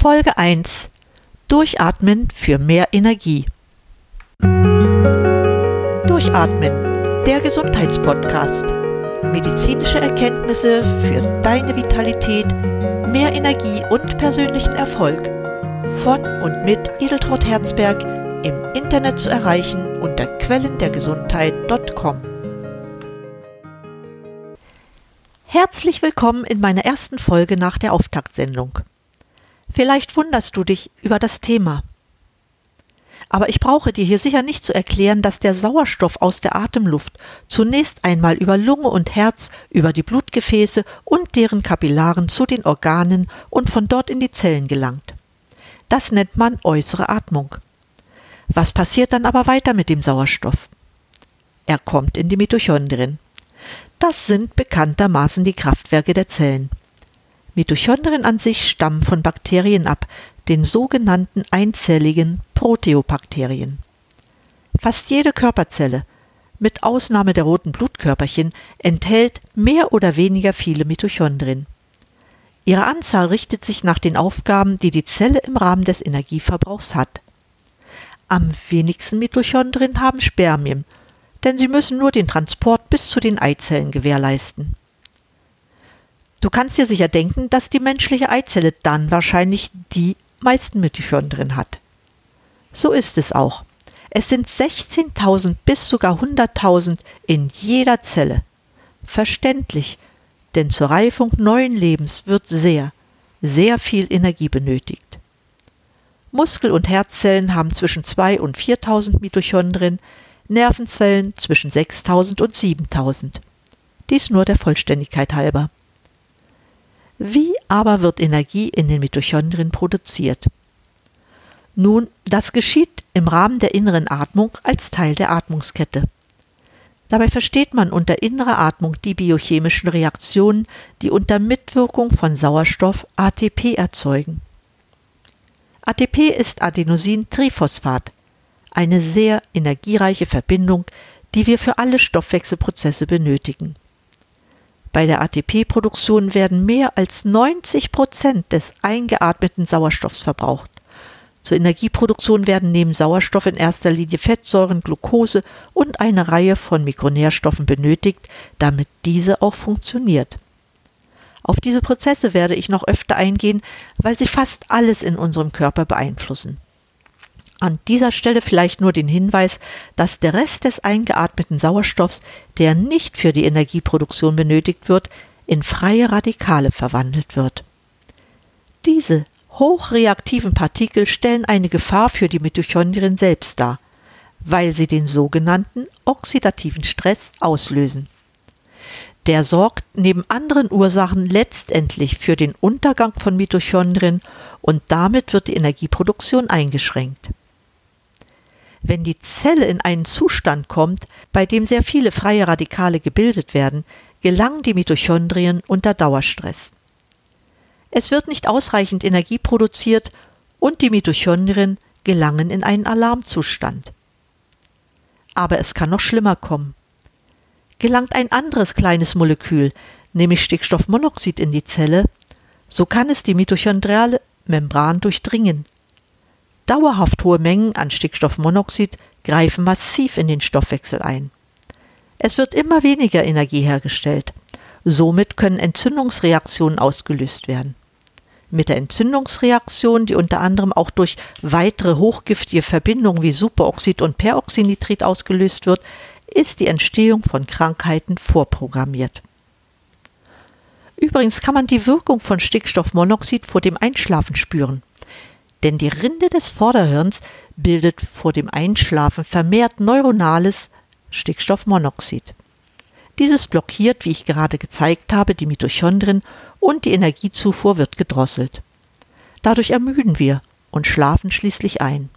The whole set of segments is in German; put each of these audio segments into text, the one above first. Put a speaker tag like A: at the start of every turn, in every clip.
A: Folge 1 Durchatmen für mehr Energie. Durchatmen, der Gesundheitspodcast. Medizinische Erkenntnisse für deine Vitalität, mehr Energie und persönlichen Erfolg. Von und mit Edeltraut Herzberg im Internet zu erreichen unter quellendergesundheit.com. Herzlich willkommen in meiner ersten Folge nach der Auftaktsendung. Vielleicht wunderst du dich über das Thema. Aber ich brauche dir hier sicher nicht zu erklären, dass der Sauerstoff aus der Atemluft zunächst einmal über Lunge und Herz, über die Blutgefäße und deren Kapillaren zu den Organen und von dort in die Zellen gelangt. Das nennt man äußere Atmung. Was passiert dann aber weiter mit dem Sauerstoff? Er kommt in die Mitochondrien. Das sind bekanntermaßen die Kraftwerke der Zellen. Mitochondrien an sich stammen von Bakterien ab, den sogenannten einzelligen Proteobakterien. Fast jede Körperzelle, mit Ausnahme der roten Blutkörperchen, enthält mehr oder weniger viele Mitochondrien. Ihre Anzahl richtet sich nach den Aufgaben, die die Zelle im Rahmen des Energieverbrauchs hat. Am wenigsten Mitochondrien haben Spermien, denn sie müssen nur den Transport bis zu den Eizellen gewährleisten. Du kannst dir sicher denken, dass die menschliche Eizelle dann wahrscheinlich die meisten Mitochondrien hat. So ist es auch. Es sind 16.000 bis sogar 100.000 in jeder Zelle. Verständlich, denn zur Reifung neuen Lebens wird sehr, sehr viel Energie benötigt. Muskel- und Herzzellen haben zwischen 2 und 4.000 Mitochondrien, Nervenzellen zwischen 6.000 und 7.000. Dies nur der Vollständigkeit halber. Wie aber wird Energie in den Mitochondrien produziert? Nun, das geschieht im Rahmen der inneren Atmung als Teil der Atmungskette. Dabei versteht man unter innerer Atmung die biochemischen Reaktionen, die unter Mitwirkung von Sauerstoff ATP erzeugen. ATP ist Adenosin-Triphosphat, eine sehr energiereiche Verbindung, die wir für alle Stoffwechselprozesse benötigen. Bei der ATP-Produktion werden mehr als 90 Prozent des eingeatmeten Sauerstoffs verbraucht. Zur Energieproduktion werden neben Sauerstoff in erster Linie Fettsäuren, Glucose und eine Reihe von Mikronährstoffen benötigt, damit diese auch funktioniert. Auf diese Prozesse werde ich noch öfter eingehen, weil sie fast alles in unserem Körper beeinflussen. An dieser Stelle vielleicht nur den Hinweis, dass der Rest des eingeatmeten Sauerstoffs, der nicht für die Energieproduktion benötigt wird, in freie Radikale verwandelt wird. Diese hochreaktiven Partikel stellen eine Gefahr für die Mitochondrien selbst dar, weil sie den sogenannten oxidativen Stress auslösen. Der sorgt neben anderen Ursachen letztendlich für den Untergang von Mitochondrien und damit wird die Energieproduktion eingeschränkt. Wenn die Zelle in einen Zustand kommt, bei dem sehr viele freie Radikale gebildet werden, gelangen die Mitochondrien unter Dauerstress. Es wird nicht ausreichend Energie produziert und die Mitochondrien gelangen in einen Alarmzustand. Aber es kann noch schlimmer kommen. Gelangt ein anderes kleines Molekül, nämlich Stickstoffmonoxid in die Zelle, so kann es die mitochondriale Membran durchdringen Dauerhaft hohe Mengen an Stickstoffmonoxid greifen massiv in den Stoffwechsel ein. Es wird immer weniger Energie hergestellt. Somit können Entzündungsreaktionen ausgelöst werden. Mit der Entzündungsreaktion, die unter anderem auch durch weitere hochgiftige Verbindungen wie Superoxid und Peroxynitrit ausgelöst wird, ist die Entstehung von Krankheiten vorprogrammiert. Übrigens kann man die Wirkung von Stickstoffmonoxid vor dem Einschlafen spüren denn die Rinde des Vorderhirns bildet vor dem Einschlafen vermehrt neuronales Stickstoffmonoxid. Dieses blockiert, wie ich gerade gezeigt habe, die Mitochondrien und die Energiezufuhr wird gedrosselt. Dadurch ermüden wir und schlafen schließlich ein.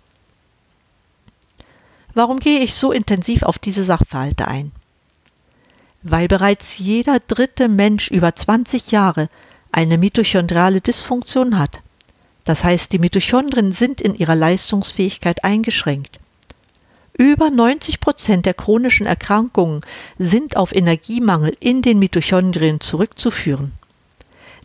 A: Warum gehe ich so intensiv auf diese Sachverhalte ein? Weil bereits jeder dritte Mensch über 20 Jahre eine mitochondriale Dysfunktion hat. Das heißt, die Mitochondrien sind in ihrer Leistungsfähigkeit eingeschränkt. Über 90 Prozent der chronischen Erkrankungen sind auf Energiemangel in den Mitochondrien zurückzuführen.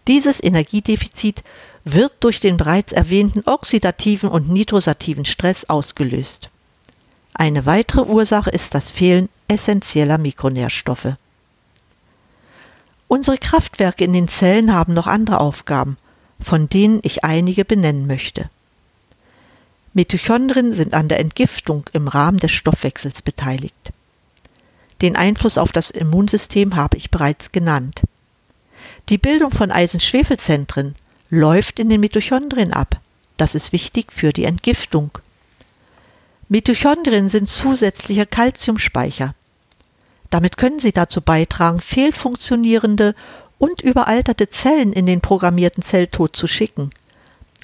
A: Dieses Energiedefizit wird durch den bereits erwähnten oxidativen und nitrosativen Stress ausgelöst. Eine weitere Ursache ist das Fehlen essentieller Mikronährstoffe. Unsere Kraftwerke in den Zellen haben noch andere Aufgaben, von denen ich einige benennen möchte. Mitochondrien sind an der Entgiftung im Rahmen des Stoffwechsels beteiligt. Den Einfluss auf das Immunsystem habe ich bereits genannt. Die Bildung von Eisenschwefelzentren läuft in den Mitochondrien ab. Das ist wichtig für die Entgiftung. Mitochondrien sind zusätzliche Kalziumspeicher. Damit können sie dazu beitragen, fehlfunktionierende und überalterte Zellen in den programmierten Zelltod zu schicken.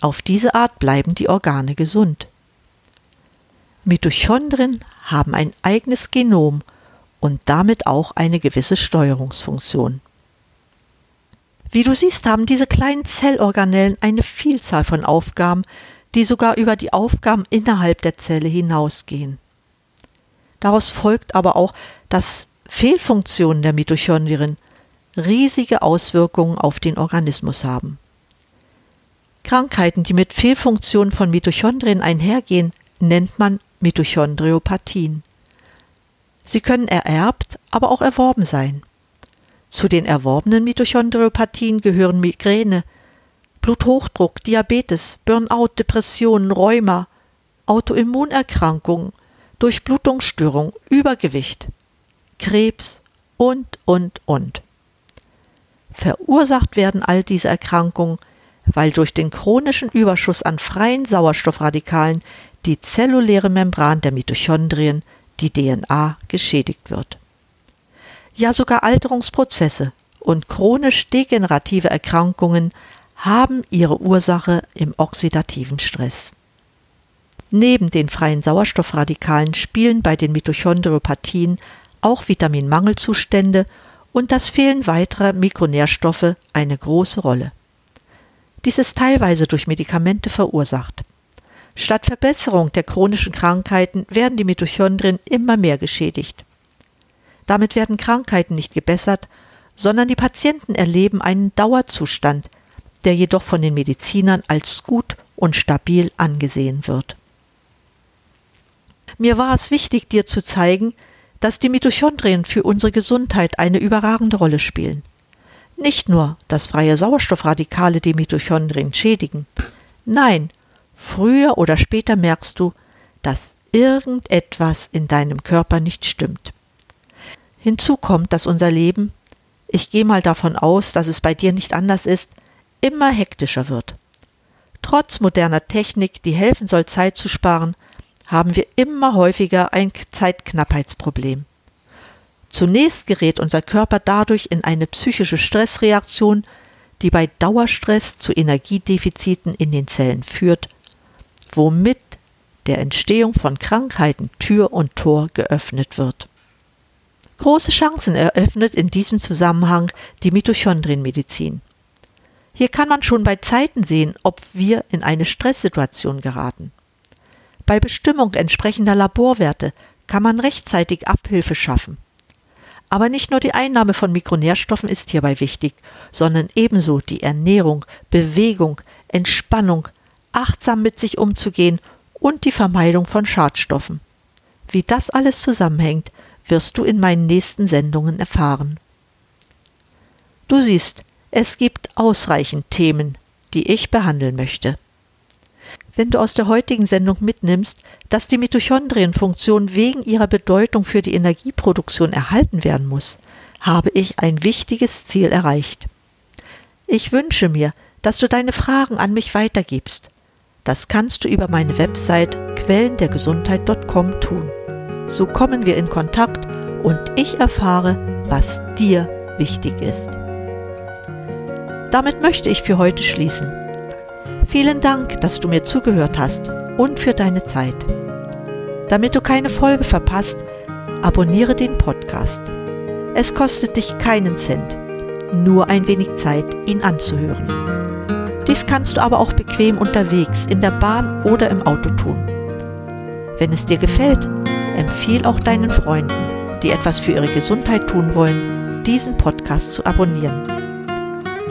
A: Auf diese Art bleiben die Organe gesund. Mitochondrien haben ein eigenes Genom und damit auch eine gewisse Steuerungsfunktion. Wie du siehst, haben diese kleinen Zellorganellen eine Vielzahl von Aufgaben, die sogar über die Aufgaben innerhalb der Zelle hinausgehen. Daraus folgt aber auch, dass Fehlfunktionen der Mitochondrien riesige Auswirkungen auf den Organismus haben. Krankheiten, die mit Fehlfunktionen von Mitochondrien einhergehen, nennt man Mitochondriopathien. Sie können ererbt, aber auch erworben sein. Zu den erworbenen Mitochondriopathien gehören Migräne, Bluthochdruck, Diabetes, Burnout, Depressionen, Rheuma, Autoimmunerkrankungen, Durchblutungsstörung, Übergewicht, Krebs und, und, und. Verursacht werden all diese Erkrankungen, weil durch den chronischen Überschuss an freien Sauerstoffradikalen die zelluläre Membran der Mitochondrien die DNA geschädigt wird. Ja sogar Alterungsprozesse und chronisch degenerative Erkrankungen haben ihre Ursache im oxidativen Stress. Neben den freien Sauerstoffradikalen spielen bei den Mitochondriopathien auch Vitaminmangelzustände und das Fehlen weiterer Mikronährstoffe eine große Rolle. Dies ist teilweise durch Medikamente verursacht. Statt Verbesserung der chronischen Krankheiten werden die Mitochondrien immer mehr geschädigt. Damit werden Krankheiten nicht gebessert, sondern die Patienten erleben einen Dauerzustand, der jedoch von den Medizinern als gut und stabil angesehen wird. Mir war es wichtig, dir zu zeigen, dass die Mitochondrien für unsere Gesundheit eine überragende Rolle spielen. Nicht nur, dass freie Sauerstoffradikale die Mitochondrien schädigen. Nein, Früher oder später merkst du, dass irgendetwas in deinem Körper nicht stimmt. Hinzu kommt, dass unser Leben, ich gehe mal davon aus, dass es bei dir nicht anders ist, immer hektischer wird. Trotz moderner Technik, die helfen soll, Zeit zu sparen, haben wir immer häufiger ein Zeitknappheitsproblem. Zunächst gerät unser Körper dadurch in eine psychische Stressreaktion, die bei Dauerstress zu Energiedefiziten in den Zellen führt womit der Entstehung von Krankheiten Tür und Tor geöffnet wird. Große Chancen eröffnet in diesem Zusammenhang die Mitochondrienmedizin. Hier kann man schon bei Zeiten sehen, ob wir in eine Stresssituation geraten. Bei Bestimmung entsprechender Laborwerte kann man rechtzeitig Abhilfe schaffen. Aber nicht nur die Einnahme von Mikronährstoffen ist hierbei wichtig, sondern ebenso die Ernährung, Bewegung, Entspannung, achtsam mit sich umzugehen und die Vermeidung von Schadstoffen. Wie das alles zusammenhängt, wirst du in meinen nächsten Sendungen erfahren. Du siehst, es gibt ausreichend Themen, die ich behandeln möchte. Wenn du aus der heutigen Sendung mitnimmst, dass die Mitochondrienfunktion wegen ihrer Bedeutung für die Energieproduktion erhalten werden muss, habe ich ein wichtiges Ziel erreicht. Ich wünsche mir, dass du deine Fragen an mich weitergibst. Das kannst du über meine Website quellendergesundheit.com tun. So kommen wir in Kontakt und ich erfahre, was dir wichtig ist. Damit möchte ich für heute schließen. Vielen Dank, dass du mir zugehört hast und für deine Zeit. Damit du keine Folge verpasst, abonniere den Podcast. Es kostet dich keinen Cent, nur ein wenig Zeit, ihn anzuhören. Dies kannst du aber auch bequem unterwegs, in der Bahn oder im Auto tun. Wenn es dir gefällt, empfiehl auch deinen Freunden, die etwas für ihre Gesundheit tun wollen, diesen Podcast zu abonnieren.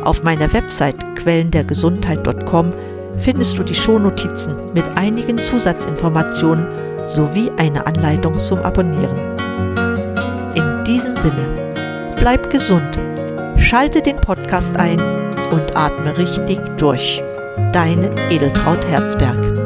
A: Auf meiner Website quellendergesundheit.com findest du die Shownotizen mit einigen Zusatzinformationen sowie eine Anleitung zum Abonnieren. In diesem Sinne, bleib gesund, schalte den Podcast ein und atme richtig durch. Deine Edeltraut Herzberg.